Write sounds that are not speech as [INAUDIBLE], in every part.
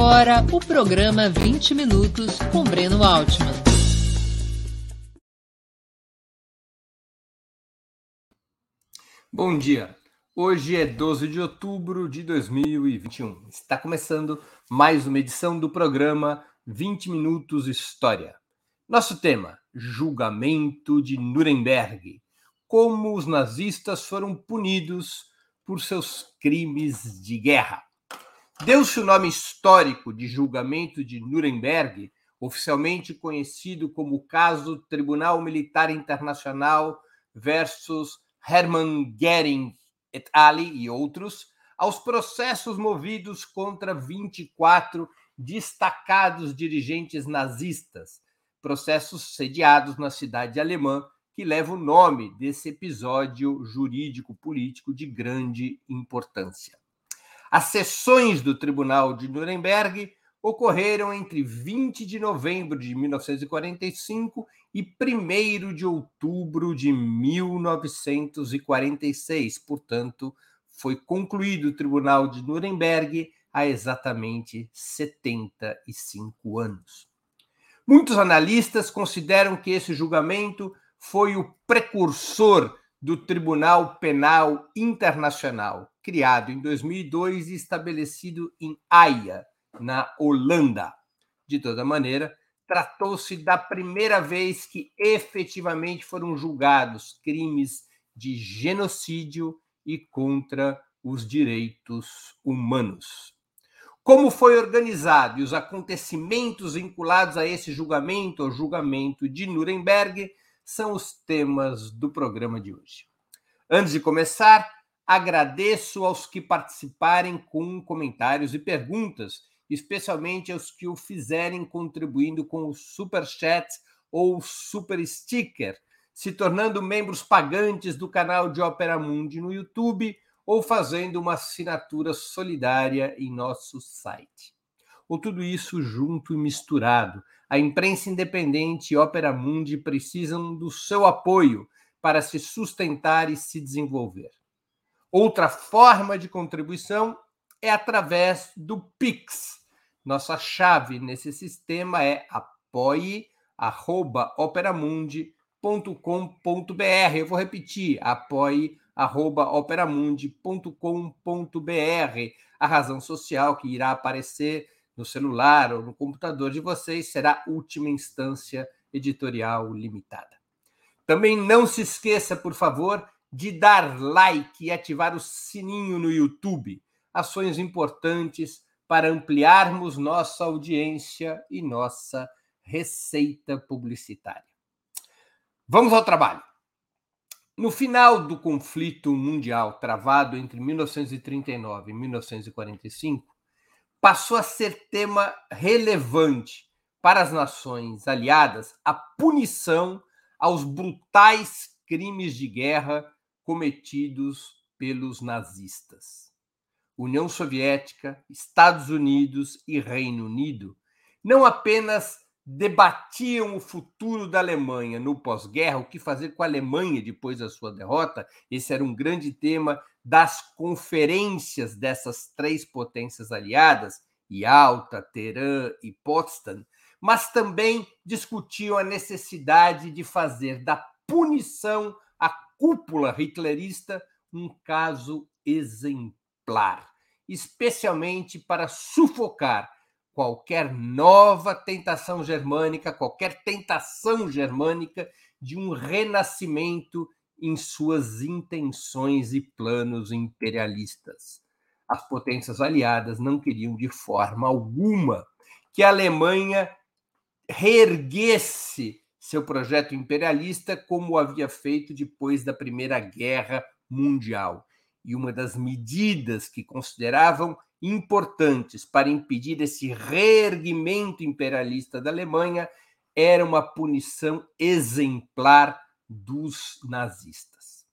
Agora o programa 20 Minutos com Breno Altman. Bom dia. Hoje é 12 de outubro de 2021. Está começando mais uma edição do programa 20 Minutos História. Nosso tema: Julgamento de Nuremberg. Como os nazistas foram punidos por seus crimes de guerra. Deu-se o nome histórico de julgamento de Nuremberg, oficialmente conhecido como caso Tribunal Militar Internacional versus Hermann Goering et al. e outros, aos processos movidos contra 24 destacados dirigentes nazistas, processos sediados na cidade alemã que leva o nome desse episódio jurídico-político de grande importância. As sessões do Tribunal de Nuremberg ocorreram entre 20 de novembro de 1945 e 1 de outubro de 1946. Portanto, foi concluído o Tribunal de Nuremberg há exatamente 75 anos. Muitos analistas consideram que esse julgamento foi o precursor do Tribunal Penal Internacional, criado em 2002 e estabelecido em Haia, na Holanda. De toda maneira, tratou-se da primeira vez que efetivamente foram julgados crimes de genocídio e contra os direitos humanos. Como foi organizado e os acontecimentos vinculados a esse julgamento, o julgamento de Nuremberg, são os temas do programa de hoje. Antes de começar, agradeço aos que participarem com comentários e perguntas, especialmente aos que o fizerem contribuindo com o super chat ou super sticker, se tornando membros pagantes do canal de Opera Mundi no YouTube ou fazendo uma assinatura solidária em nosso site. Ou tudo isso junto e misturado, a imprensa independente e Opera Mundi precisam do seu apoio para se sustentar e se desenvolver. Outra forma de contribuição é através do Pix. Nossa chave nesse sistema é apoie@operamundi.com.br. Eu vou repetir, apoie@operamundi.com.br. A razão social que irá aparecer no celular ou no computador de vocês será última instância editorial limitada. Também não se esqueça, por favor, de dar like e ativar o sininho no YouTube. Ações importantes para ampliarmos nossa audiência e nossa receita publicitária. Vamos ao trabalho. No final do conflito mundial travado entre 1939 e 1945, passou a ser tema relevante para as nações aliadas a punição aos brutais crimes de guerra cometidos pelos nazistas. União Soviética, Estados Unidos e Reino Unido não apenas debatiam o futuro da Alemanha no pós-guerra, o que fazer com a Alemanha depois da sua derrota, esse era um grande tema das conferências dessas três potências aliadas, Yalta, Teherã e Potsdam, mas também discutiam a necessidade de fazer da punição cúpula hitlerista um caso exemplar, especialmente para sufocar qualquer nova tentação germânica, qualquer tentação germânica de um renascimento em suas intenções e planos imperialistas. As potências aliadas não queriam de forma alguma que a Alemanha reerguesse seu projeto imperialista como havia feito depois da Primeira Guerra Mundial. E uma das medidas que consideravam importantes para impedir esse reerguimento imperialista da Alemanha era uma punição exemplar dos nazistas.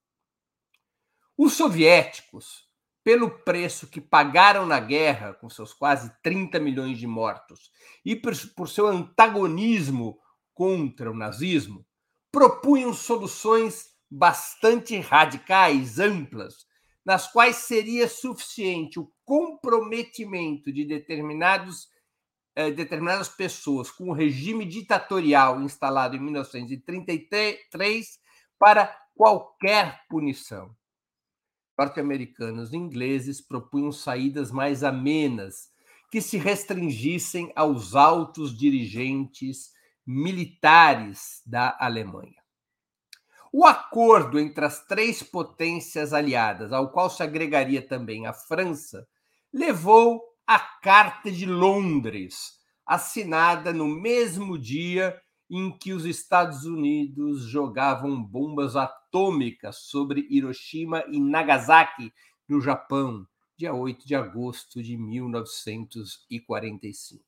Os soviéticos, pelo preço que pagaram na guerra, com seus quase 30 milhões de mortos, e por, por seu antagonismo contra o nazismo, propunham soluções bastante radicais, amplas, nas quais seria suficiente o comprometimento de determinados, eh, determinadas pessoas com o regime ditatorial instalado em 1933 para qualquer punição. Norte-americanos e ingleses propunham saídas mais amenas, que se restringissem aos altos dirigentes militares da Alemanha. O acordo entre as três potências aliadas, ao qual se agregaria também a França, levou à Carta de Londres, assinada no mesmo dia em que os Estados Unidos jogavam bombas atômicas sobre Hiroshima e Nagasaki, no Japão, dia 8 de agosto de 1945.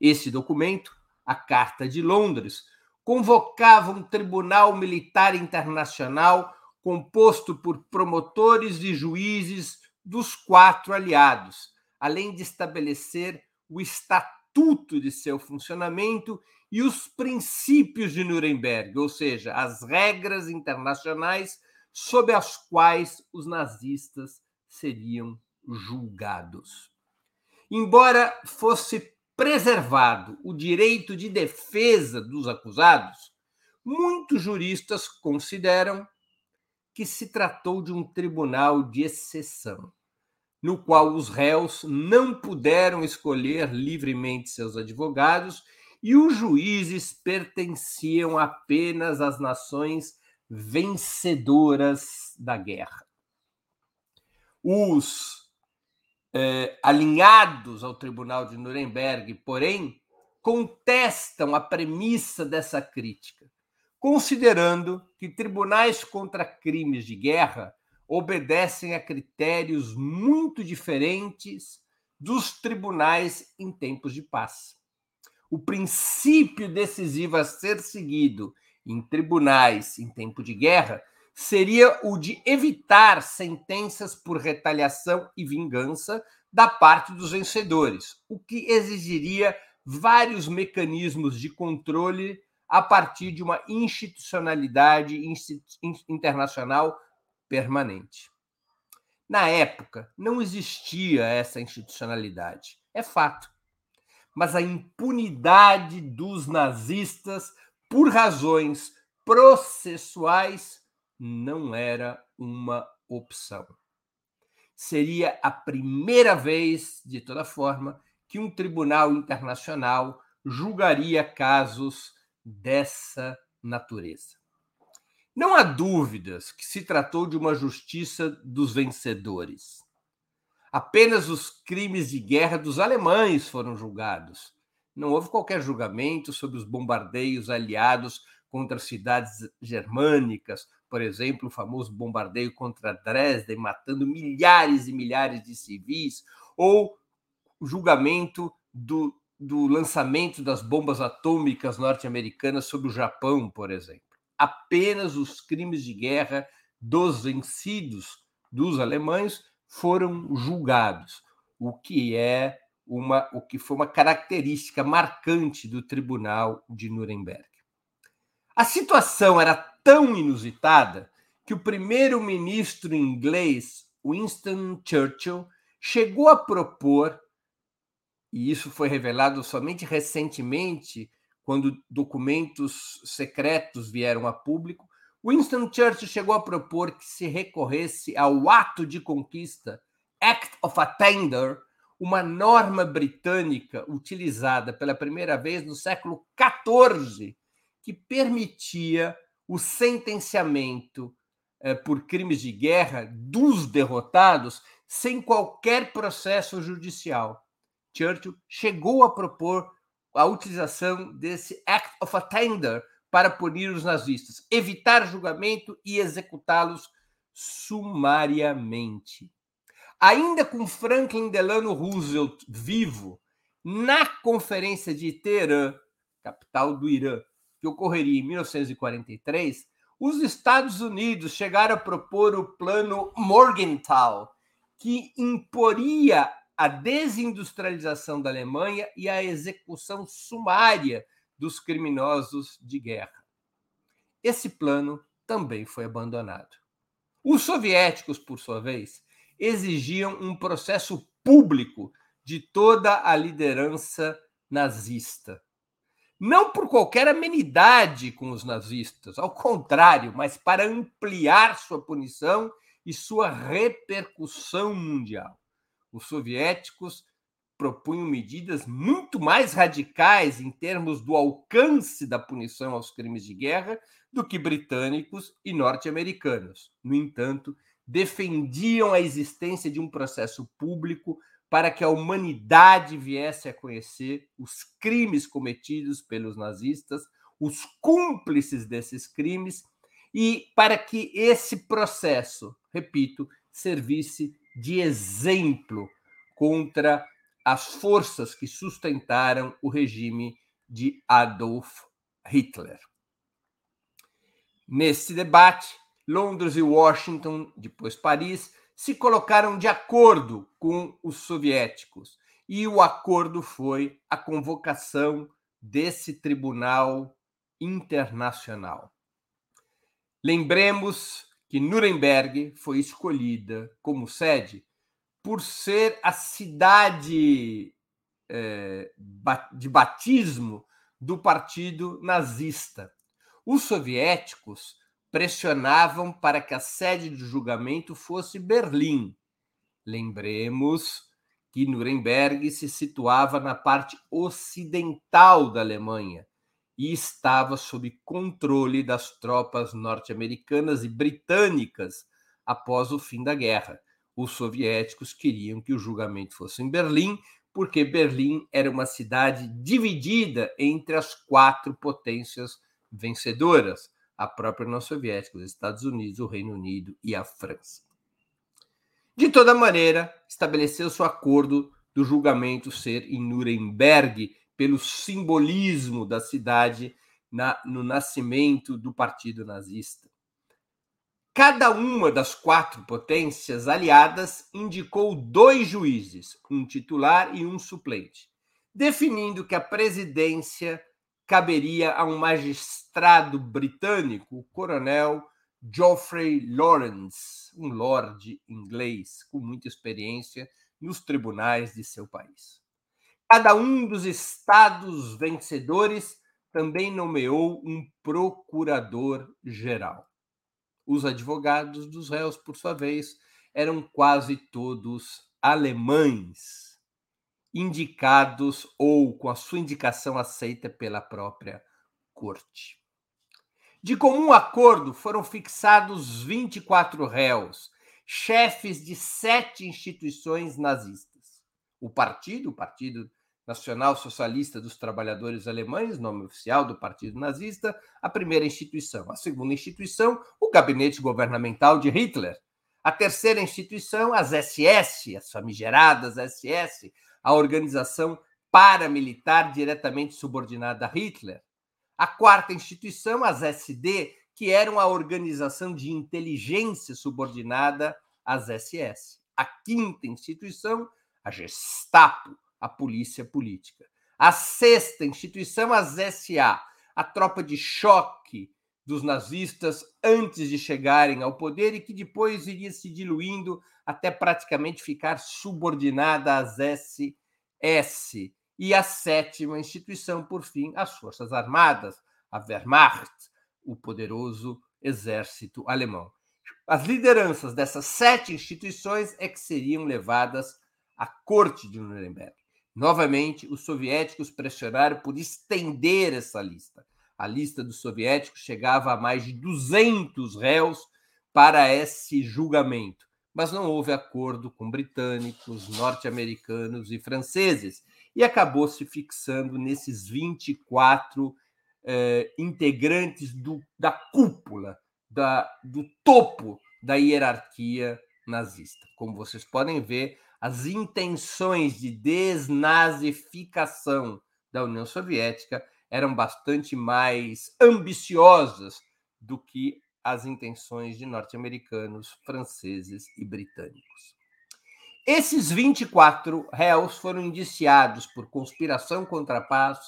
Esse documento, a Carta de Londres, convocava um tribunal militar internacional composto por promotores e juízes dos quatro aliados, além de estabelecer o estatuto de seu funcionamento e os princípios de Nuremberg, ou seja, as regras internacionais sob as quais os nazistas seriam julgados. Embora fosse preservado o direito de defesa dos acusados, muitos juristas consideram que se tratou de um tribunal de exceção, no qual os réus não puderam escolher livremente seus advogados e os juízes pertenciam apenas às nações vencedoras da guerra. Os eh, alinhados ao Tribunal de Nuremberg, porém, contestam a premissa dessa crítica, considerando que tribunais contra crimes de guerra obedecem a critérios muito diferentes dos tribunais em tempos de paz. O princípio decisivo a ser seguido em tribunais em tempo de guerra seria o de evitar sentenças por retaliação e vingança da parte dos vencedores, o que exigiria vários mecanismos de controle a partir de uma institucionalidade internacional permanente. Na época, não existia essa institucionalidade, é fato. Mas a impunidade dos nazistas por razões processuais não era uma opção. Seria a primeira vez, de toda forma, que um tribunal internacional julgaria casos dessa natureza. Não há dúvidas que se tratou de uma justiça dos vencedores. Apenas os crimes de guerra dos alemães foram julgados. Não houve qualquer julgamento sobre os bombardeios aliados contra cidades germânicas por exemplo, o famoso bombardeio contra Dresden, matando milhares e milhares de civis, ou o julgamento do, do lançamento das bombas atômicas norte-americanas sobre o Japão, por exemplo. Apenas os crimes de guerra dos vencidos dos alemães foram julgados, o que é uma o que foi uma característica marcante do Tribunal de Nuremberg. A situação era tão inusitada que o primeiro-ministro inglês, Winston Churchill, chegou a propor, e isso foi revelado somente recentemente, quando documentos secretos vieram a público, Winston Churchill chegou a propor que se recorresse ao ato de conquista, Act of Attainder, uma norma britânica utilizada pela primeira vez no século XIV, que permitia o sentenciamento eh, por crimes de guerra dos derrotados sem qualquer processo judicial. Churchill chegou a propor a utilização desse Act of Attainder para punir os nazistas, evitar julgamento e executá-los sumariamente. Ainda com Franklin Delano Roosevelt vivo, na Conferência de Teherã, capital do Irã, que ocorreria em 1943, os Estados Unidos chegaram a propor o Plano Morgenthau, que imporia a desindustrialização da Alemanha e a execução sumária dos criminosos de guerra. Esse plano também foi abandonado. Os soviéticos, por sua vez, exigiam um processo público de toda a liderança nazista. Não por qualquer amenidade com os nazistas, ao contrário, mas para ampliar sua punição e sua repercussão mundial. Os soviéticos propunham medidas muito mais radicais em termos do alcance da punição aos crimes de guerra do que britânicos e norte-americanos. No entanto, defendiam a existência de um processo público para que a humanidade viesse a conhecer os crimes cometidos pelos nazistas, os cúmplices desses crimes, e para que esse processo, repito, servisse de exemplo contra as forças que sustentaram o regime de Adolf Hitler. Nesse debate, Londres e Washington, depois Paris, se colocaram de acordo com os soviéticos. E o acordo foi a convocação desse tribunal internacional. Lembremos que Nuremberg foi escolhida como sede por ser a cidade é, de batismo do partido nazista. Os soviéticos pressionavam para que a sede de julgamento fosse Berlim. Lembremos que Nuremberg se situava na parte ocidental da Alemanha e estava sob controle das tropas norte-americanas e britânicas após o fim da guerra os soviéticos queriam que o julgamento fosse em Berlim, porque Berlim era uma cidade dividida entre as quatro potências vencedoras, a própria União Soviética, os Estados Unidos, o Reino Unido e a França. De toda maneira, estabeleceu-se o acordo do julgamento ser em Nuremberg, pelo simbolismo da cidade na, no nascimento do Partido Nazista. Cada uma das quatro potências aliadas indicou dois juízes, um titular e um suplente, definindo que a presidência caberia a um magistrado britânico, o coronel Geoffrey Lawrence, um lord inglês com muita experiência nos tribunais de seu país. Cada um dos estados vencedores também nomeou um procurador-geral. Os advogados dos réus, por sua vez, eram quase todos alemães, indicados ou com a sua indicação aceita pela própria corte. De comum acordo, foram fixados 24 réus, chefes de sete instituições nazistas. O partido, o Partido Nacional Socialista dos Trabalhadores Alemães, nome oficial do Partido Nazista, a primeira instituição. A segunda instituição, o gabinete governamental de Hitler. A terceira instituição, as SS, as famigeradas SS, a organização paramilitar diretamente subordinada a Hitler. A quarta instituição, as SD, que eram a organização de inteligência subordinada às SS. A quinta instituição, a Gestapo, a polícia política. A sexta instituição, as SA, a tropa de choque dos nazistas antes de chegarem ao poder e que depois iria se diluindo até praticamente ficar subordinada às SS. E a sétima instituição, por fim, as Forças Armadas, a Wehrmacht, o poderoso exército alemão. As lideranças dessas sete instituições é que seriam levadas à corte de Nuremberg. Novamente, os soviéticos pressionaram por estender essa lista. A lista dos soviéticos chegava a mais de 200 réus para esse julgamento, mas não houve acordo com britânicos, norte-americanos e franceses, e acabou se fixando nesses 24 eh, integrantes do, da cúpula, da, do topo da hierarquia nazista. Como vocês podem ver, as intenções de desnazificação da União Soviética eram bastante mais ambiciosas do que as intenções de norte-americanos, franceses e britânicos. Esses 24 réus foram indiciados por conspiração contra a paz,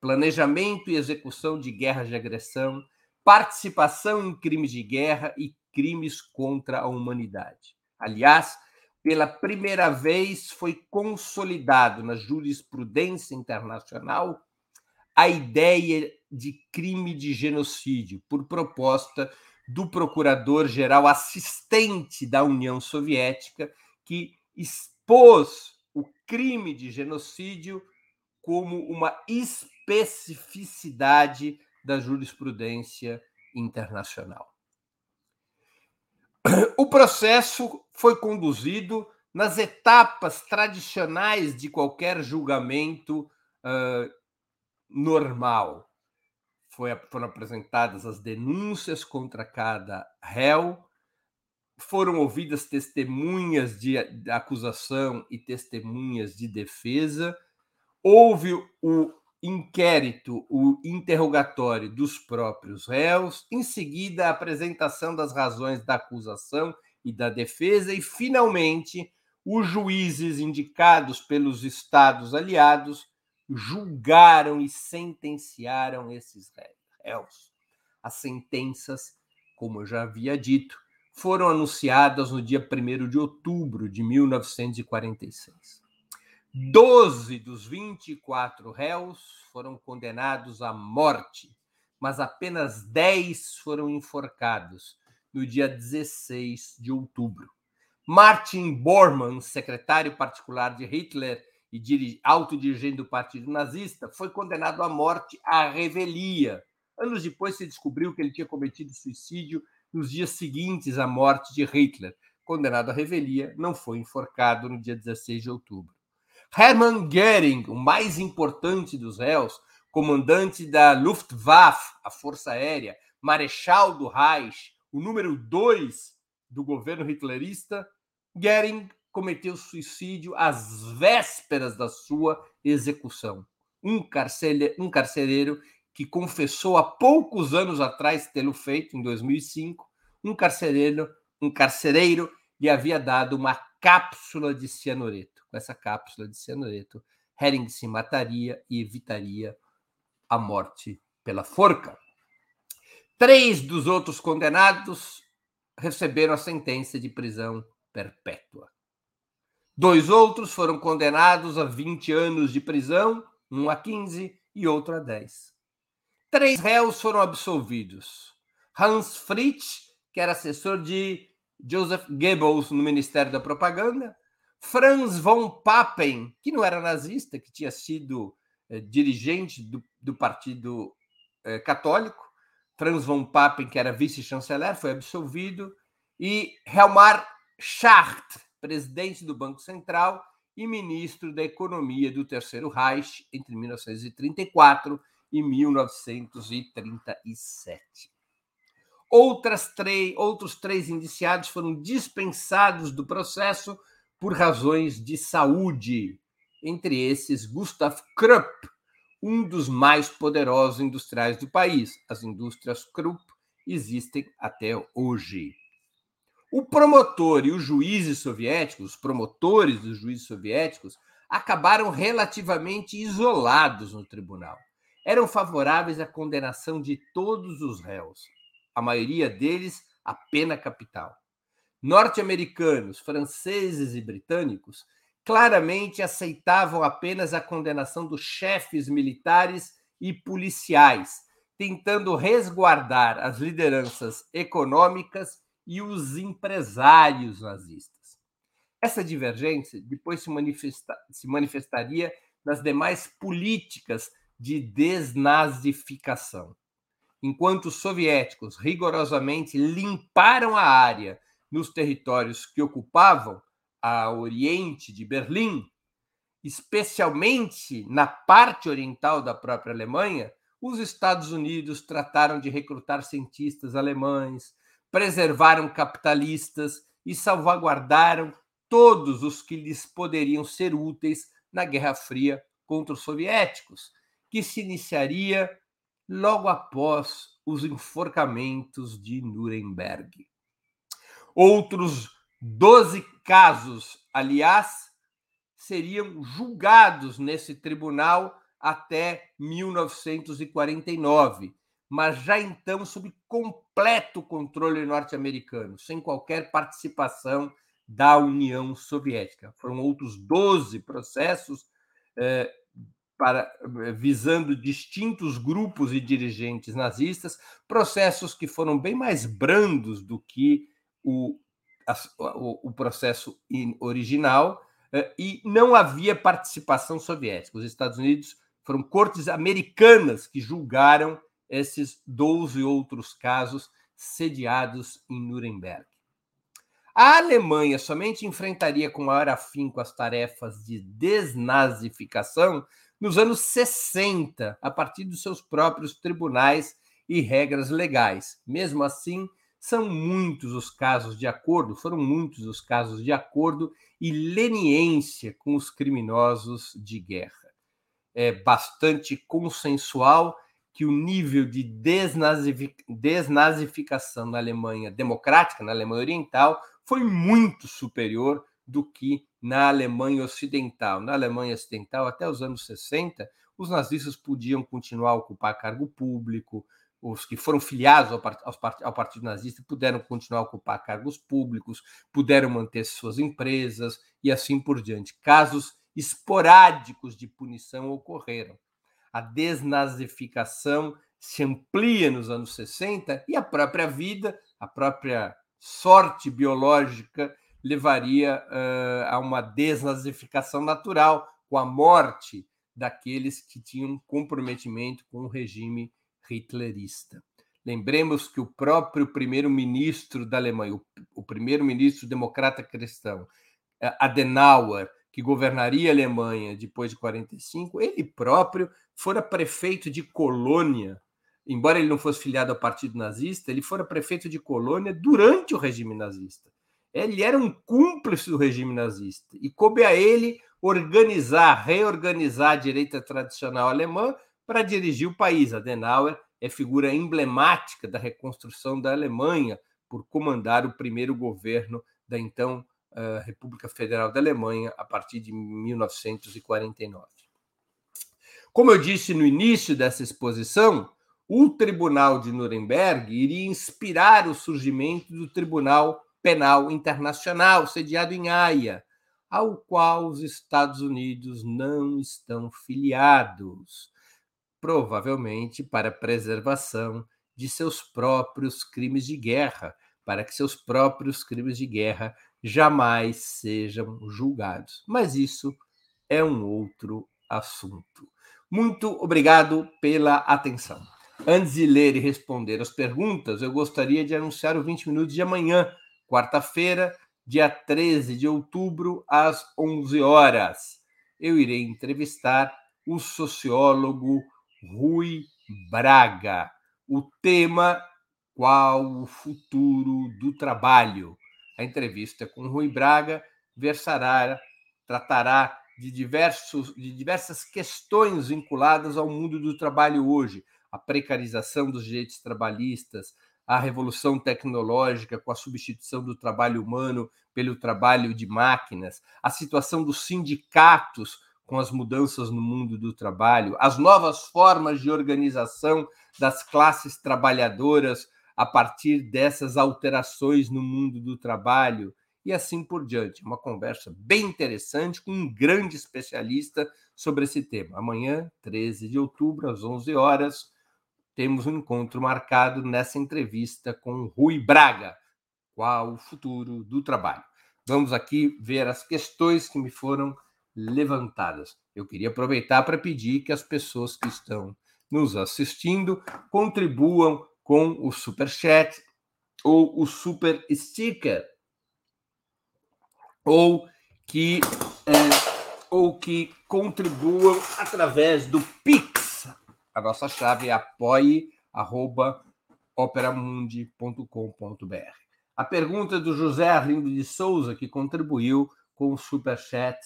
planejamento e execução de guerras de agressão, participação em crimes de guerra e crimes contra a humanidade. Aliás, pela primeira vez foi consolidado na jurisprudência internacional a ideia de crime de genocídio por proposta do procurador-geral assistente da União Soviética, que expôs o crime de genocídio como uma especificidade da jurisprudência internacional. O processo foi conduzido nas etapas tradicionais de qualquer julgamento uh, normal. Foi, foram apresentadas as denúncias contra cada réu, foram ouvidas testemunhas de acusação e testemunhas de defesa, houve o inquérito, o interrogatório dos próprios réus, em seguida a apresentação das razões da acusação e da defesa, e finalmente os juízes indicados pelos estados aliados julgaram e sentenciaram esses réus. As sentenças, como eu já havia dito, foram anunciadas no dia 1 de outubro de 1946. Doze dos 24 réus foram condenados à morte, mas apenas 10 foram enforcados no dia 16 de outubro. Martin Bormann, secretário particular de Hitler e autodirigente do Partido Nazista, foi condenado à morte à revelia. Anos depois se descobriu que ele tinha cometido suicídio nos dias seguintes à morte de Hitler. Condenado à revelia, não foi enforcado no dia 16 de outubro. Hermann Göring, o mais importante dos réus, comandante da Luftwaffe, a Força Aérea, marechal do Reich, o número dois do governo hitlerista, Göring cometeu suicídio às vésperas da sua execução. Um, carcele, um carcereiro que confessou há poucos anos atrás tê-lo feito, em 2005, um carcereiro, um carcereiro lhe havia dado uma cápsula de cianureto com essa cápsula de cianureto, Hering se mataria e evitaria a morte pela forca. Três dos outros condenados receberam a sentença de prisão perpétua. Dois outros foram condenados a 20 anos de prisão, um a 15 e outro a 10. Três réus foram absolvidos. Hans Fritsch, que era assessor de Joseph Goebbels no Ministério da Propaganda, Franz von Papen, que não era nazista, que tinha sido eh, dirigente do, do Partido eh, Católico, Franz von Papen, que era vice-chanceler, foi absolvido, e Helmar Schacht, presidente do Banco Central e ministro da Economia do Terceiro Reich entre 1934 e 1937. Outras três, outros três indiciados foram dispensados do processo por razões de saúde, entre esses Gustav Krupp, um dos mais poderosos industriais do país. As indústrias Krupp existem até hoje. O promotor e os juízes soviéticos, os promotores dos juízes soviéticos, acabaram relativamente isolados no tribunal. Eram favoráveis à condenação de todos os réus, a maioria deles a pena capital norte-americanos, franceses e britânicos claramente aceitavam apenas a condenação dos chefes militares e policiais, tentando resguardar as lideranças econômicas e os empresários nazistas. Essa divergência depois se, manifesta, se manifestaria nas demais políticas de desnazificação. Enquanto os soviéticos rigorosamente limparam a área nos territórios que ocupavam a oriente de Berlim, especialmente na parte oriental da própria Alemanha, os Estados Unidos trataram de recrutar cientistas alemães, preservaram capitalistas e salvaguardaram todos os que lhes poderiam ser úteis na Guerra Fria contra os soviéticos, que se iniciaria logo após os enforcamentos de Nuremberg. Outros 12 casos, aliás, seriam julgados nesse tribunal até 1949, mas já então sob completo controle norte-americano, sem qualquer participação da União Soviética. Foram outros 12 processos eh, para, visando distintos grupos e dirigentes nazistas, processos que foram bem mais brandos do que o, a, o, o processo original, eh, e não havia participação soviética. Os Estados Unidos foram cortes americanas que julgaram esses 12 outros casos sediados em Nuremberg. A Alemanha somente enfrentaria com maior afinco as tarefas de desnazificação nos anos 60, a partir dos seus próprios tribunais e regras legais. Mesmo assim, são muitos os casos de acordo, foram muitos os casos de acordo e leniência com os criminosos de guerra. É bastante consensual que o nível de desnazificação na Alemanha democrática, na Alemanha Oriental, foi muito superior do que na Alemanha Ocidental. Na Alemanha Ocidental, até os anos 60, os nazistas podiam continuar a ocupar cargo público, os que foram filiados ao, Partido Nazista puderam continuar a ocupar cargos públicos, puderam manter suas empresas e assim por diante. Casos esporádicos de punição ocorreram. A desnazificação se amplia nos anos 60 e a própria vida, a própria sorte biológica levaria uh, a uma desnazificação natural, com a morte daqueles que tinham comprometimento com o regime hitlerista. Lembremos que o próprio primeiro-ministro da Alemanha, o, o primeiro-ministro democrata cristão, eh, Adenauer, que governaria a Alemanha depois de 45, ele próprio fora prefeito de colônia, embora ele não fosse filiado ao Partido Nazista, ele fora prefeito de colônia durante o regime nazista. Ele era um cúmplice do regime nazista e coube a ele organizar, reorganizar a direita tradicional alemã para dirigir o país. Adenauer é figura emblemática da reconstrução da Alemanha por comandar o primeiro governo da então uh, República Federal da Alemanha a partir de 1949. Como eu disse no início dessa exposição, o Tribunal de Nuremberg iria inspirar o surgimento do Tribunal Penal Internacional, sediado em Haia, ao qual os Estados Unidos não estão filiados, provavelmente para preservação de seus próprios crimes de guerra, para que seus próprios crimes de guerra jamais sejam julgados. Mas isso é um outro assunto. Muito obrigado pela atenção. Antes de ler e responder as perguntas, eu gostaria de anunciar o 20 minutos de amanhã, quarta-feira, dia 13 de outubro, às 11 horas. Eu irei entrevistar o sociólogo Rui Braga. O tema: Qual o futuro do trabalho? A entrevista com Rui Braga versará, tratará de, diversos, de diversas questões vinculadas ao mundo do trabalho hoje, a precarização dos direitos trabalhistas, a revolução tecnológica com a substituição do trabalho humano pelo trabalho de máquinas, a situação dos sindicatos com as mudanças no mundo do trabalho, as novas formas de organização das classes trabalhadoras a partir dessas alterações no mundo do trabalho e assim por diante. Uma conversa bem interessante com um grande especialista sobre esse tema. Amanhã, 13 de outubro, às 11 horas, temos um encontro marcado nessa entrevista com Rui Braga. Qual o futuro do trabalho? Vamos aqui ver as questões que me foram levantadas. Eu queria aproveitar para pedir que as pessoas que estão nos assistindo contribuam com o super chat ou o super sticker ou que é, ou que contribuam através do Pix a nossa chave é apoie.operamundi.com.br. A pergunta do José Arlindo de Souza, que contribuiu com o Superchat,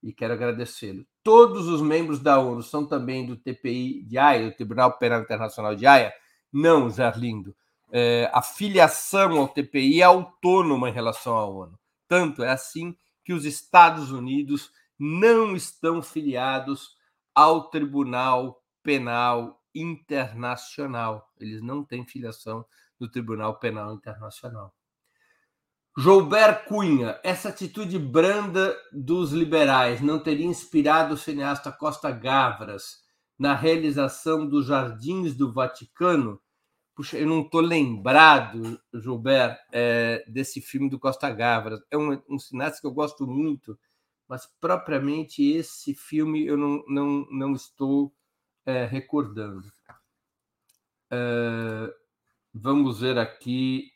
e quero agradecê-lo. Todos os membros da ONU são também do TPI de Haia, do Tribunal Penal Internacional de Haia? Não, José Arlindo. É, a filiação ao TPI é autônoma em relação à ONU. Tanto é assim que os Estados Unidos não estão filiados ao Tribunal Penal Internacional. Eles não têm filiação no Tribunal Penal Internacional. Joubert Cunha, essa atitude branda dos liberais não teria inspirado o cineasta Costa Gavras na realização dos Jardins do Vaticano? Puxa, eu não estou lembrado, Gilbert, é, desse filme do Costa Gavras. É um, um que eu gosto muito, mas propriamente esse filme eu não, não, não estou é, recordando. É, vamos ver aqui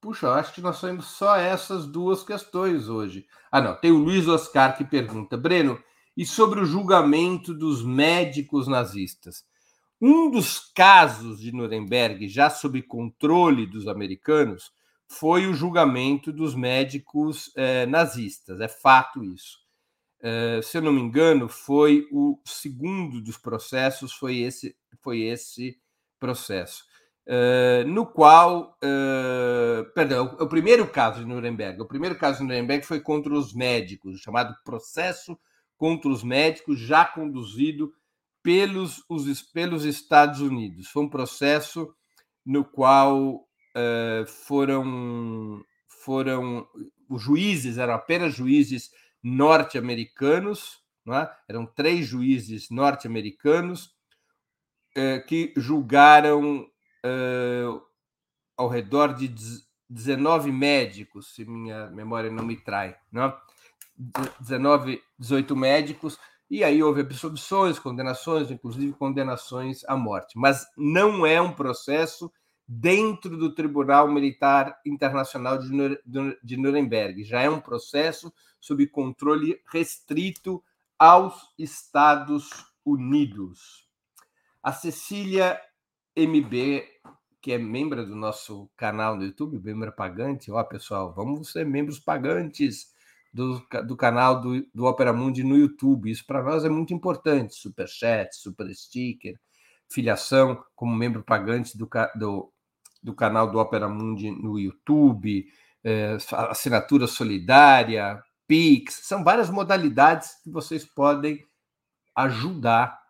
Puxa, acho que nós temos só essas duas questões hoje. Ah, não, tem o Luiz Oscar que pergunta: Breno, e sobre o julgamento dos médicos nazistas? Um dos casos de Nuremberg, já sob controle dos americanos, foi o julgamento dos médicos eh, nazistas. É fato isso. Eh, se eu não me engano, foi o segundo dos processos, foi esse, foi esse processo. Uh, no qual, perdão, o, primeiro caso de Nuremberg, o primeiro caso de Nuremberg foi contra os médicos, chamado processo contra os médicos, já conduzido pelos, os, pelos Estados Unidos. Foi um processo no qual uh, foram, foram os juízes eram apenas juízes norte-americanos, é? eram três juízes norte-americanos que julgaram uh, ao redor de 19 médicos, se minha memória não me trai, não? 19, 18 médicos, e aí houve absolvições, condenações, inclusive condenações à morte. Mas não é um processo dentro do Tribunal Militar Internacional de Nuremberg, já é um processo sob controle restrito aos Estados Unidos. A Cecília MB que é membro do nosso canal no YouTube, membro pagante. Ó, pessoal, vamos ser membros pagantes do, do canal do, do Opera Mundi no YouTube. Isso para nós é muito importante. Super chat, super sticker, filiação como membro pagante do, do, do canal do Opera Mundi no YouTube, é, assinatura solidária, Pix. São várias modalidades que vocês podem ajudar.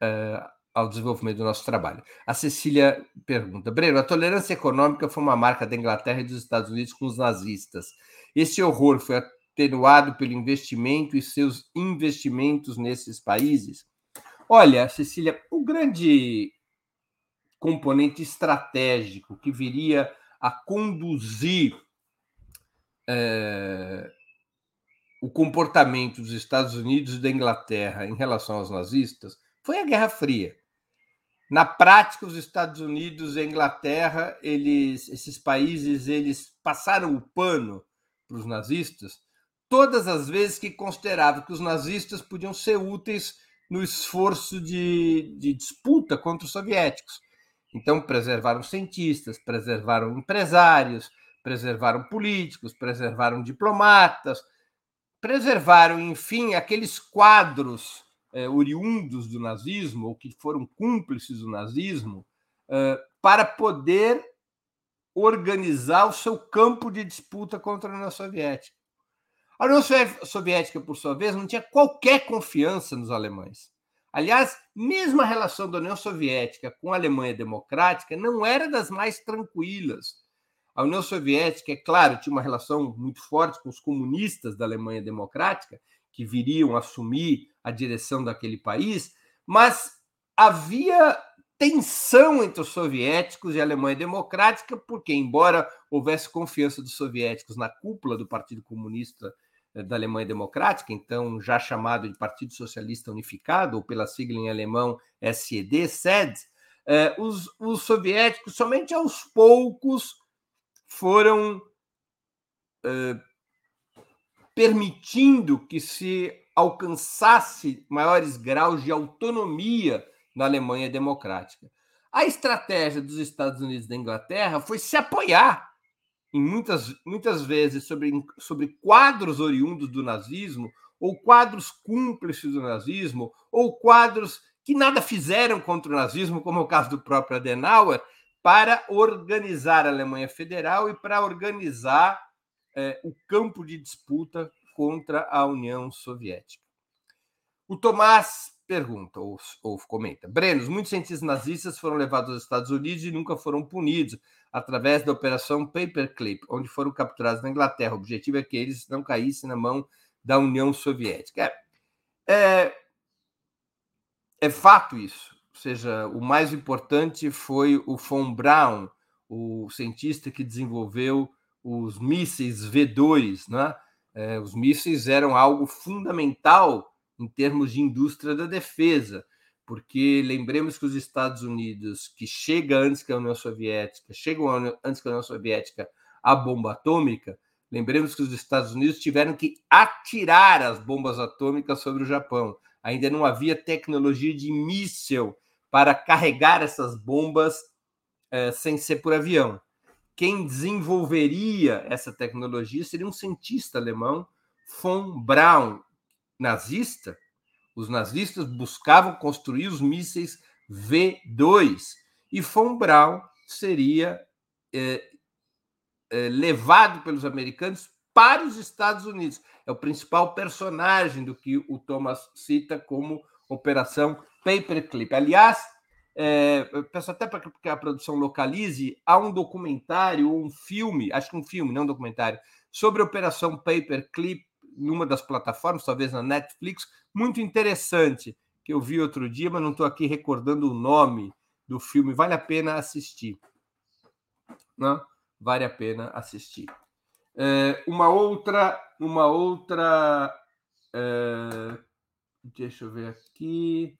É, ao desenvolvimento do nosso trabalho. A Cecília pergunta: Breno, a tolerância econômica foi uma marca da Inglaterra e dos Estados Unidos com os nazistas. Esse horror foi atenuado pelo investimento e seus investimentos nesses países? Olha, Cecília, o grande componente estratégico que viria a conduzir é, o comportamento dos Estados Unidos e da Inglaterra em relação aos nazistas foi a Guerra Fria. Na prática, os Estados Unidos e a Inglaterra, eles, esses países, eles passaram o pano para os nazistas todas as vezes que consideravam que os nazistas podiam ser úteis no esforço de, de disputa contra os soviéticos. Então, preservaram cientistas, preservaram empresários, preservaram políticos, preservaram diplomatas, preservaram, enfim, aqueles quadros é, oriundos do nazismo, ou que foram cúmplices do nazismo, é, para poder organizar o seu campo de disputa contra a União Soviética. A União Soviética, por sua vez, não tinha qualquer confiança nos alemães. Aliás, mesmo a relação da União Soviética com a Alemanha Democrática não era das mais tranquilas. A União Soviética, é claro, tinha uma relação muito forte com os comunistas da Alemanha Democrática, que viriam assumir a direção daquele país, mas havia tensão entre os soviéticos e a Alemanha Democrática, porque, embora houvesse confiança dos soviéticos na cúpula do Partido Comunista da Alemanha Democrática, então já chamado de Partido Socialista Unificado, ou pela sigla em alemão SED, SED, eh, os, os soviéticos somente aos poucos foram eh, permitindo que se alcançasse maiores graus de autonomia na Alemanha democrática. A estratégia dos Estados Unidos e da Inglaterra foi se apoiar em muitas, muitas vezes sobre, sobre quadros oriundos do nazismo, ou quadros cúmplices do nazismo, ou quadros que nada fizeram contra o nazismo, como é o caso do próprio Adenauer, para organizar a Alemanha Federal e para organizar é, o campo de disputa contra a União Soviética. O Tomás pergunta ou, ou comenta. Brenos, muitos cientistas nazistas foram levados aos Estados Unidos e nunca foram punidos através da Operação Paperclip, onde foram capturados na Inglaterra. O objetivo é que eles não caíssem na mão da União Soviética. É, é, é fato isso. Ou seja, o mais importante foi o von Braun, o cientista que desenvolveu os mísseis V2. Né? É, os mísseis eram algo fundamental em termos de indústria da defesa, porque lembremos que os Estados Unidos, que chega antes que a União Soviética, chegam antes que a União Soviética a bomba atômica, lembremos que os Estados Unidos tiveram que atirar as bombas atômicas sobre o Japão. Ainda não havia tecnologia de míssil para carregar essas bombas eh, sem ser por avião. Quem desenvolveria essa tecnologia seria um cientista alemão, von Braun, nazista, os nazistas buscavam construir os mísseis V2 e von Braun seria é, é, levado pelos americanos para os Estados Unidos. É o principal personagem do que o Thomas cita como Operação Paperclip. Aliás, é, peço até para que a produção localize, há um documentário ou um filme, acho que um filme, não um documentário, sobre a Operação Paperclip numa das plataformas, talvez na Netflix, muito interessante, que eu vi outro dia, mas não estou aqui recordando o nome do filme. Vale a pena assistir. Né? Vale a pena assistir. É, uma outra, uma outra, é, deixa eu ver aqui,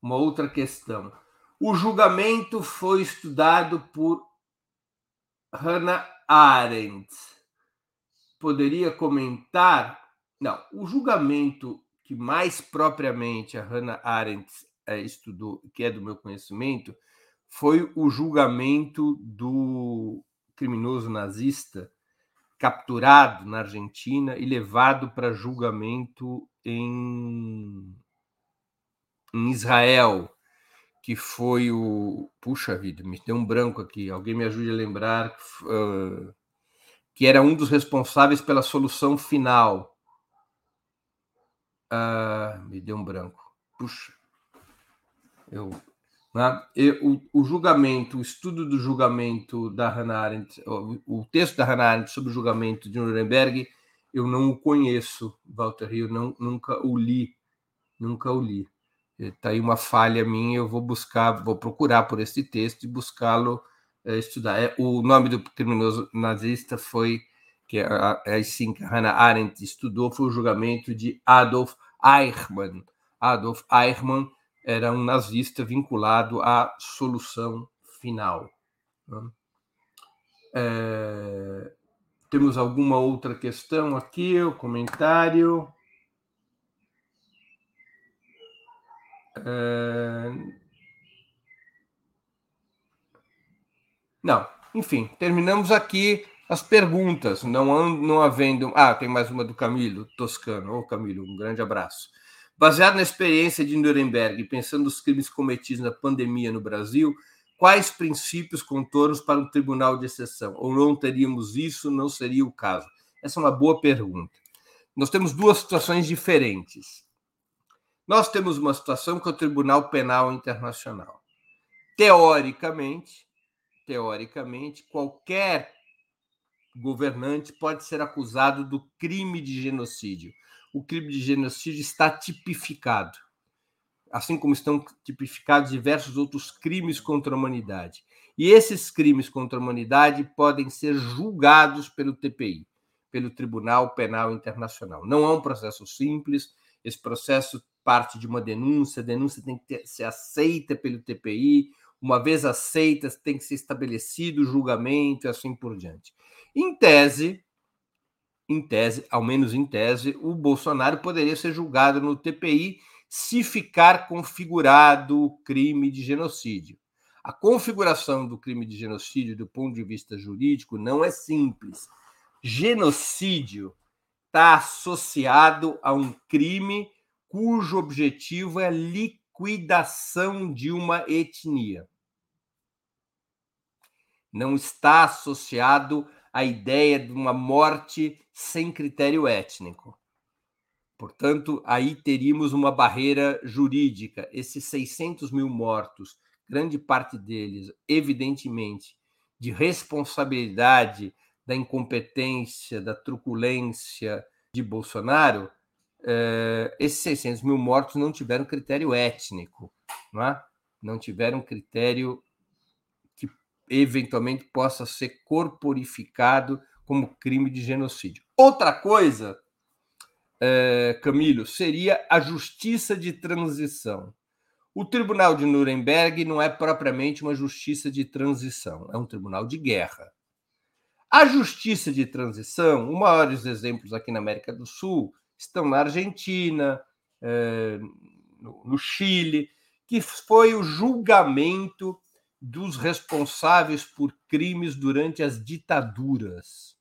uma outra questão. O julgamento foi estudado por Hannah Arendt. Poderia comentar não, o julgamento que mais propriamente a Hannah Arendt é, estudou, que é do meu conhecimento, foi o julgamento do criminoso nazista capturado na Argentina e levado para julgamento em, em Israel, que foi o. Puxa vida, me deu um branco aqui, alguém me ajude a lembrar, uh, que era um dos responsáveis pela solução final ah, me deu um branco. Puxa. Eu, né? o, o, julgamento, o estudo do julgamento da Hannah Arendt, o, o, texto da Hannah Arendt sobre o julgamento de Nuremberg, eu não o conheço, Walter Rio, não, nunca o li, nunca o li. Está aí uma falha minha, eu vou buscar, vou procurar por esse texto e buscá-lo estudar. É, o nome do criminoso nazista foi que é, é assim que Hannah Arendt estudou, foi o julgamento de Adolf Eichmann. Adolf Eichmann era um nazista vinculado à solução final. Né? É, temos alguma outra questão aqui, o comentário? É... Não, enfim, terminamos aqui as perguntas, não, não havendo. Ah, tem mais uma do Camilo Toscano. Ô, oh, Camilo, um grande abraço. Baseado na experiência de Nuremberg, pensando nos crimes cometidos na pandemia no Brasil, quais princípios contornos para um tribunal de exceção? Ou não teríamos isso, não seria o caso? Essa é uma boa pergunta. Nós temos duas situações diferentes. Nós temos uma situação que é o Tribunal Penal Internacional. Teoricamente, teoricamente, qualquer governante pode ser acusado do crime de genocídio. O crime de genocídio está tipificado, assim como estão tipificados diversos outros crimes contra a humanidade. E esses crimes contra a humanidade podem ser julgados pelo TPI, pelo Tribunal Penal Internacional. Não é um processo simples, esse processo parte de uma denúncia, a denúncia tem que ter, ser aceita pelo TPI, uma vez aceita, tem que ser estabelecido o julgamento e assim por diante. Em tese, em tese, ao menos em tese, o Bolsonaro poderia ser julgado no TPI se ficar configurado o crime de genocídio. A configuração do crime de genocídio, do ponto de vista jurídico, não é simples. Genocídio está associado a um crime cujo objetivo é a liquidação de uma etnia. Não está associado a ideia de uma morte sem critério étnico. Portanto, aí teríamos uma barreira jurídica. Esses 600 mil mortos, grande parte deles, evidentemente, de responsabilidade da incompetência, da truculência de Bolsonaro, eh, esses 600 mil mortos não tiveram critério étnico, não, é? não tiveram critério que eventualmente possa ser corporificado como crime de genocídio. Outra coisa é, Camilo, seria a justiça de transição. O Tribunal de Nuremberg não é propriamente uma justiça de transição, é um tribunal de guerra. A justiça de transição, os maiores exemplos aqui na América do Sul estão na Argentina, é, no Chile, que foi o julgamento dos responsáveis por crimes durante as ditaduras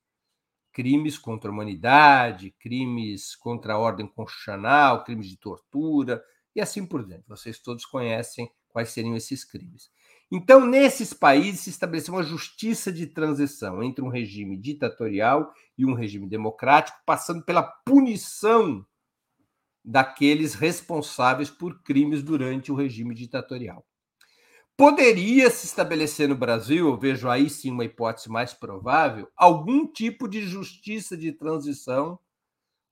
crimes contra a humanidade, crimes contra a ordem constitucional, crimes de tortura e assim por diante. Vocês todos conhecem quais seriam esses crimes. Então, nesses países se estabeleceu uma justiça de transição entre um regime ditatorial e um regime democrático, passando pela punição daqueles responsáveis por crimes durante o regime ditatorial. Poderia se estabelecer no Brasil, eu vejo aí sim uma hipótese mais provável, algum tipo de justiça de transição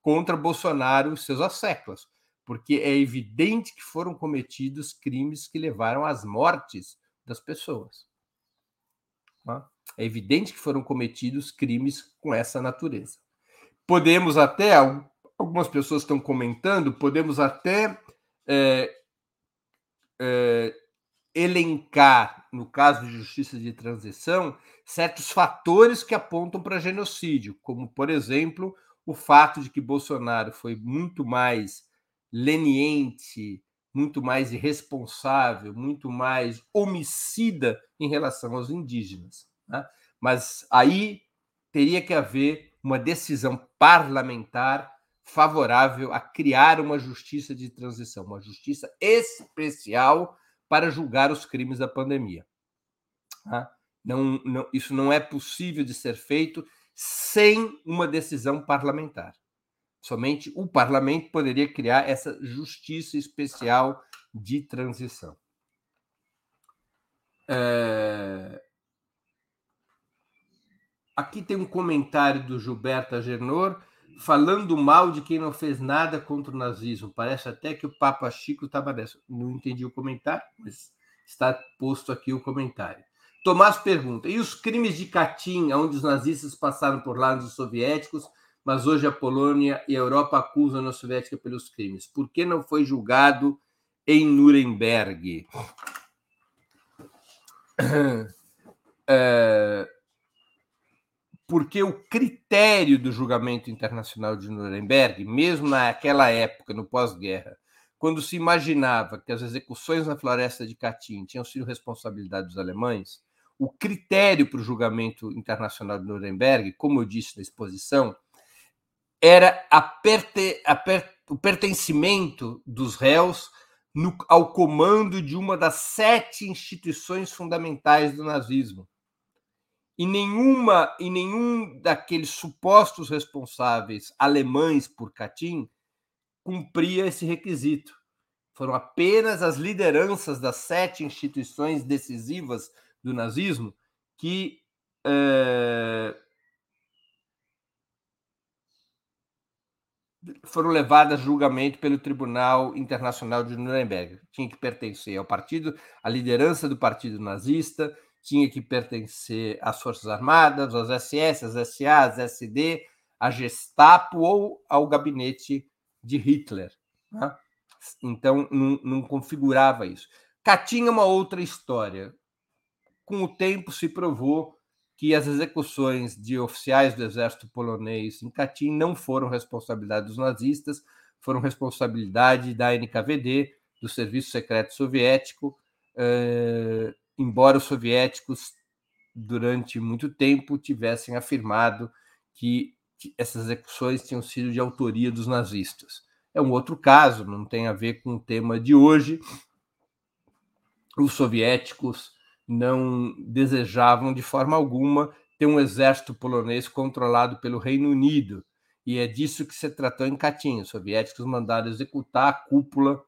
contra Bolsonaro e seus asséculos, porque é evidente que foram cometidos crimes que levaram às mortes das pessoas. Tá? É evidente que foram cometidos crimes com essa natureza. Podemos até, algumas pessoas estão comentando, podemos até é, é, elencar, no caso de justiça de transição, certos fatores que apontam para genocídio, como, por exemplo, o fato de que Bolsonaro foi muito mais leniente, muito mais irresponsável, muito mais homicida em relação aos indígenas. Né? Mas aí teria que haver uma decisão parlamentar favorável a criar uma justiça de transição, uma justiça especial para julgar os crimes da pandemia. Tá? Não, não, isso não é possível de ser feito sem uma decisão parlamentar. Somente o parlamento poderia criar essa justiça especial de transição. É... Aqui tem um comentário do Gilberto Agenor falando mal de quem não fez nada contra o nazismo. Parece até que o Papa Chico estava nessa. Não entendi o comentário, mas está posto aqui o comentário. Tomás pergunta: e os crimes de Katyn, onde os nazistas passaram por lá nos soviéticos, mas hoje a Polônia e a Europa acusam a União Soviética pelos crimes? Por que não foi julgado em Nuremberg? [CLEARS THROAT] É, porque o critério do julgamento internacional de Nuremberg, mesmo naquela época, no pós-guerra, quando se imaginava que as execuções na floresta de Katyn tinham sido responsabilidade dos alemães, o critério para o julgamento internacional de Nuremberg, como eu disse na exposição, era a perte, a per, o pertencimento dos réus no, ao comando de uma das sete instituições fundamentais do nazismo e nenhuma e nenhum daqueles supostos responsáveis alemães por Katyn cumpria esse requisito. Foram apenas as lideranças das sete instituições decisivas do nazismo que eh, foram levadas a julgamento pelo Tribunal Internacional de Nuremberg. Tinha que pertencer ao partido, à liderança do partido nazista, tinha que pertencer às Forças Armadas, às SS, às SA, às SD, à Gestapo ou ao gabinete de Hitler. Né? Então, não, não, configurava isso. Katyn é uma outra história. Com o tempo se provou que as execuções de oficiais do exército polonês em Katyn não foram responsabilidade dos nazistas, foram responsabilidade da NKVD, do Serviço Secreto Soviético, eh, embora os soviéticos, durante muito tempo, tivessem afirmado que essas execuções tinham sido de autoria dos nazistas. É um outro caso, não tem a ver com o tema de hoje. Os soviéticos não desejavam de forma alguma ter um exército polonês controlado pelo Reino Unido. e é disso que se tratou em Katyn. Os soviéticos mandaram executar a cúpula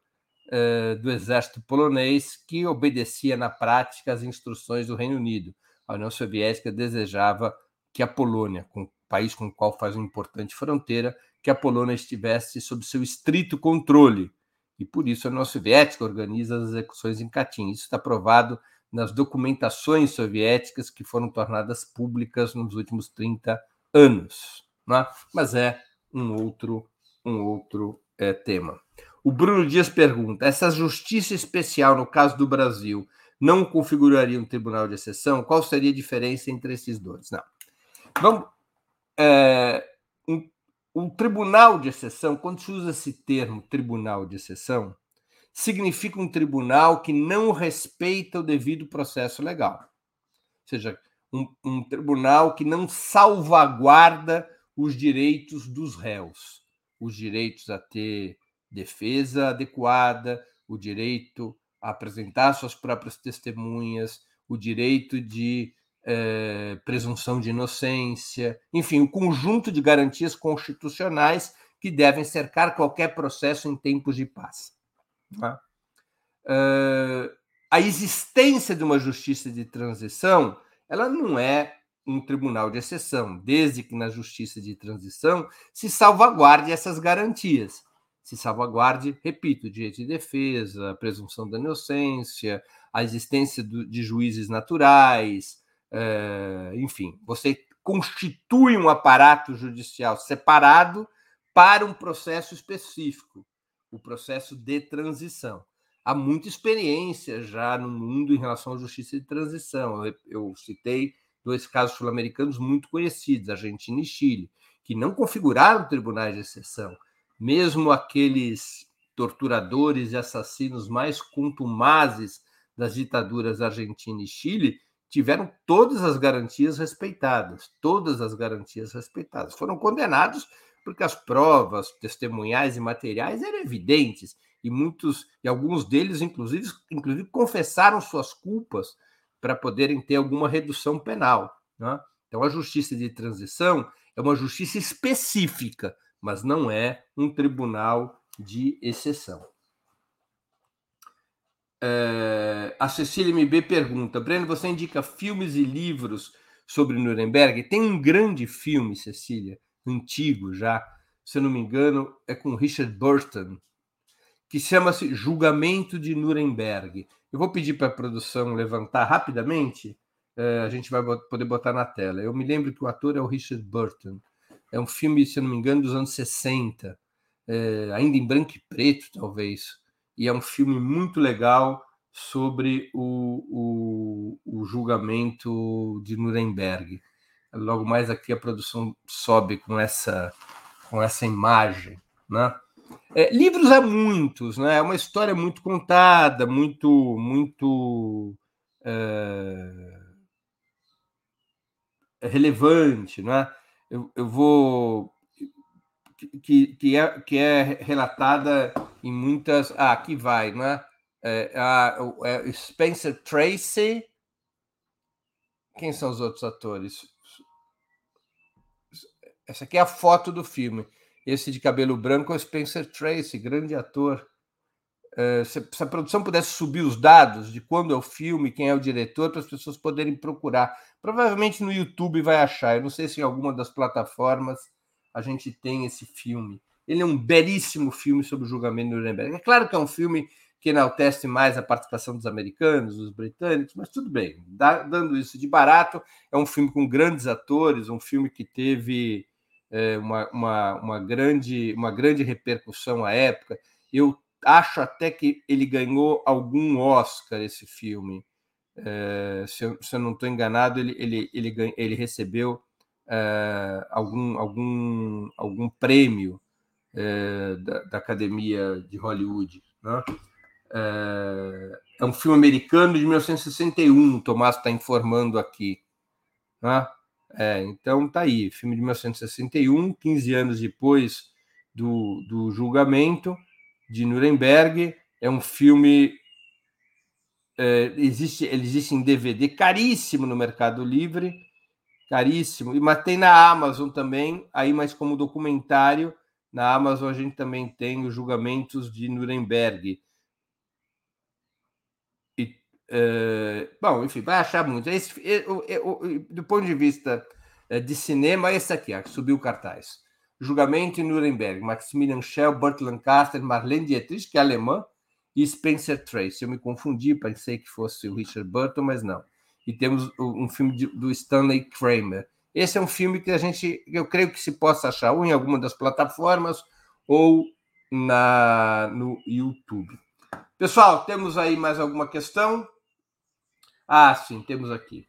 eh, do exército polonês, que obedecia na prática às instruções do Reino Unido. A União Soviética desejava que a Polônia, com o país com o qual faz uma importante fronteira, que a Polônia estivesse sob seu estrito controle. E por isso a União Soviética organiza as execuções em Katyn. Isso está provado nas documentações soviéticas que foram tornadas públicas nos últimos 30 anos. É? Mas é um outro, um outro é, tema. O Bruno Dias pergunta: essa justiça especial, no caso do Brasil, não configuraria um tribunal de exceção? Qual seria a diferença entre esses dois? Não. Vamos. É, um, um tribunal de exceção, quando se usa esse termo tribunal de exceção, significa um tribunal que não respeita o devido processo legal. Ou seja, um, um tribunal que não salvaguarda os direitos dos réus, os direitos a ter defesa adequada, o direito a apresentar suas próprias testemunhas, o direito de eh, presunção de inocência, enfim, o um conjunto de garantias constitucionais que devem cercar qualquer processo em tempos de paz. Uh, a existência de uma justiça de transição, ela não é um tribunal de exceção, desde que na justiça de transição se salvaguarde essas garantias. Se salvaguarde, repito, direito de defesa, a presunção da inocência, a existência de juízes naturais, uh, enfim, você constitui um aparato judicial separado para um processo específico o processo de transição. Há muita experiência já no mundo em relação à justiça de transição. Eu, eu citei dois casos sul-americanos muito conhecidos, Argentina e Chile, que não configuraram tribunais de exceção. Mesmo aqueles torturadores e assassinos mais contumazes das ditaduras Argentina e Chile tiveram todas as garantias respeitadas, todas as garantias respeitadas. Foram condenados porque as provas testemunhais e materiais eram evidentes e muitos e alguns deles inclusive, inclusive confessaram suas culpas para poderem ter alguma redução penal. Né? Então a justiça de transição é uma justiça específica, mas não é um tribunal de exceção. É, a Cecília MB pergunta: Breno, você indica filmes e livros sobre Nuremberg? Tem um grande filme, Cecília, antigo já, se eu não me engano, é com Richard Burton, que chama-se Julgamento de Nuremberg. Eu vou pedir para a produção levantar rapidamente, é, a gente vai poder botar na tela. Eu me lembro que o ator é o Richard Burton. É um filme, se eu não me engano, dos anos 60, é, ainda em branco e preto, talvez. E é um filme muito legal sobre o, o, o julgamento de Nuremberg. Logo mais aqui a produção sobe com essa, com essa imagem. Né? É, livros há muitos, né? é uma história muito contada, muito, muito é, relevante. Né? Eu, eu vou. Que, que, é, que é relatada em muitas. Ah, aqui vai, né? É, a, é Spencer Tracy. Quem são os outros atores? Essa aqui é a foto do filme. Esse de cabelo branco é o Spencer Tracy, grande ator. Uh, se, se, a produção pudesse subir os dados de quando é o filme, quem é o diretor, para as pessoas poderem procurar. Provavelmente no YouTube vai achar. Eu não sei se em alguma das plataformas a gente tem esse filme. Ele é um belíssimo filme sobre o julgamento de Nuremberg. É claro que é um filme que enaltece mais a participação dos americanos, dos britânicos, mas tudo bem. dando isso de barato, é um filme com grandes atores, um filme que teve é, uma, uma, uma, grande, uma grande repercussão à época. Eu acho até que ele ganhou algum Oscar, esse filme. É, se, eu, se, eu, não estou enganado, ele, ele, ele, ele recebeu é, algum, algum, algum prêmio é, da, da, Academia de Hollywood. Né? É, é um filme americano de 1961, o Tomás está informando aqui. Né? É, então tá aí, filme de 1961, 15 anos depois do, do julgamento de Nuremberg. É um filme. É, existe, ele existe em DVD caríssimo no Mercado Livre, caríssimo. E mas tem na Amazon também, aí mas como documentário, na Amazon a gente também tem os julgamentos de Nuremberg. E, é, bom, enfim, vai achar muito. Esse, do ponto de vista é, de cinema, esse aqui, ó, que subiu o cartaz. Julgamento em Nuremberg, Maximilian Schell, Burt Lancaster, Marlene Dietrich, que é alemã, e Spencer Tracy. Eu me confundi, pensei que fosse o Richard Burton, mas não. E temos um filme de, do Stanley Kramer. Esse é um filme que a gente, eu creio que se possa achar ou em alguma das plataformas ou na no YouTube. Pessoal, temos aí mais alguma questão? Ah, sim, temos aqui.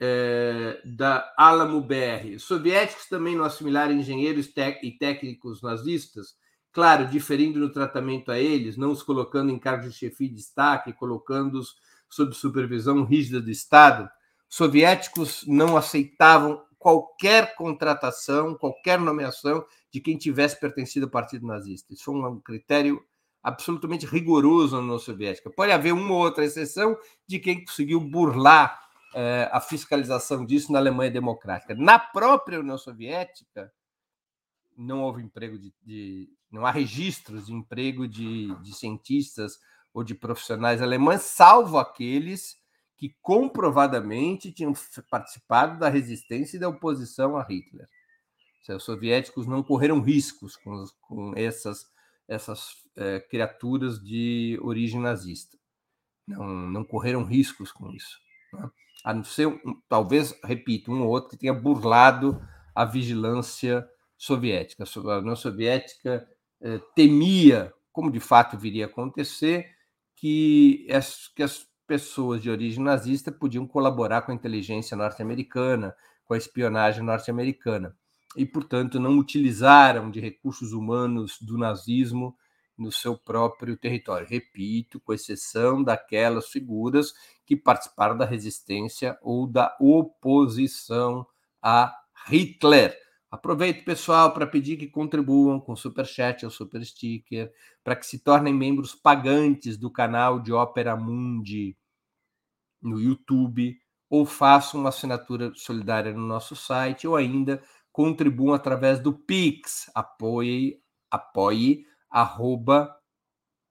É, da Alamo BR. Soviéticos também não assimilaram engenheiros e técnicos nazistas claro, diferindo no tratamento a eles, não os colocando em cargos de chefia de destaque, colocando-os sob supervisão rígida do Estado, soviéticos não aceitavam qualquer contratação, qualquer nomeação de quem tivesse pertencido ao Partido Nazista. Isso foi um critério absolutamente rigoroso na União Soviética. Pode haver uma ou outra exceção de quem conseguiu burlar eh, a fiscalização disso na Alemanha Democrática. Na própria União Soviética, não houve emprego de, de não há registros de emprego de, de cientistas ou de profissionais alemães, salvo aqueles que comprovadamente tinham participado da resistência e da oposição a Hitler. Os soviéticos não correram riscos com, com essas, essas é, criaturas de origem nazista. Não, não correram riscos com isso. Né? A não ser, talvez, repito, um ou outro que tenha burlado a vigilância soviética. A União Soviética eh, temia, como de fato viria a acontecer, que as, que as pessoas de origem nazista podiam colaborar com a inteligência norte-americana, com a espionagem norte-americana, e, portanto, não utilizaram de recursos humanos do nazismo no seu próprio território. Repito, com exceção daquelas figuras que participaram da resistência ou da oposição a Hitler. Aproveito, pessoal, para pedir que contribuam com super chat ou super sticker, para que se tornem membros pagantes do canal de Ópera Mundi no YouTube, ou façam uma assinatura solidária no nosso site, ou ainda contribuam através do Pix, apoie, apoie arroba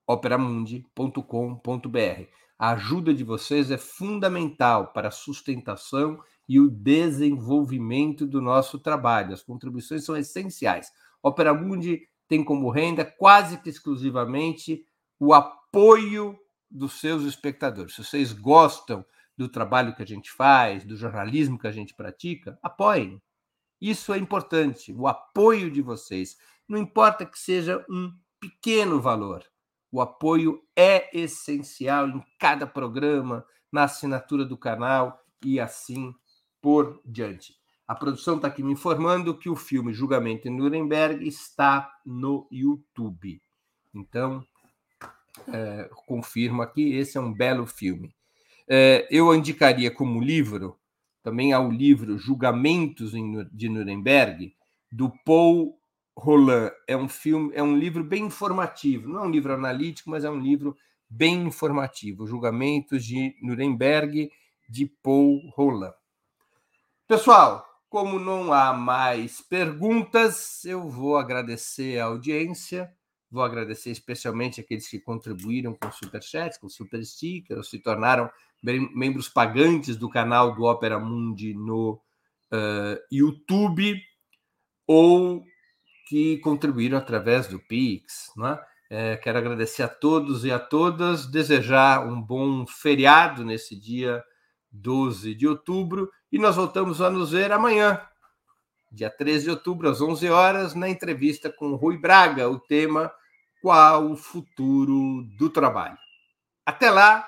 operamundi.com.br. A ajuda de vocês é fundamental para a sustentação e o desenvolvimento do nosso trabalho. As contribuições são essenciais. Opera Mundi tem como renda quase que exclusivamente o apoio dos seus espectadores. Se vocês gostam do trabalho que a gente faz, do jornalismo que a gente pratica, apoiem. Isso é importante, o apoio de vocês. Não importa que seja um pequeno valor, o apoio é essencial em cada programa, na assinatura do canal e assim por diante. A produção está aqui me informando que o filme Julgamento em Nuremberg está no YouTube. Então, é, confirmo aqui, esse é um belo filme. É, eu indicaria como livro, também há o livro Julgamentos de Nuremberg, do Paul Roland. É um filme, é um livro bem informativo. Não é um livro analítico, mas é um livro bem informativo. Julgamentos de Nuremberg, de Paul Roland. Pessoal, como não há mais perguntas, eu vou agradecer a audiência, vou agradecer especialmente aqueles que contribuíram com superchat, com super sticker, ou se tornaram membros pagantes do canal do Opera Mundi no uh, YouTube, ou que contribuíram através do Pix. Né? É, quero agradecer a todos e a todas, desejar um bom feriado nesse dia 12 de outubro e nós voltamos a nos ver amanhã, dia 13 de outubro, às 11 horas, na entrevista com Rui Braga, o tema Qual o futuro do trabalho? Até lá,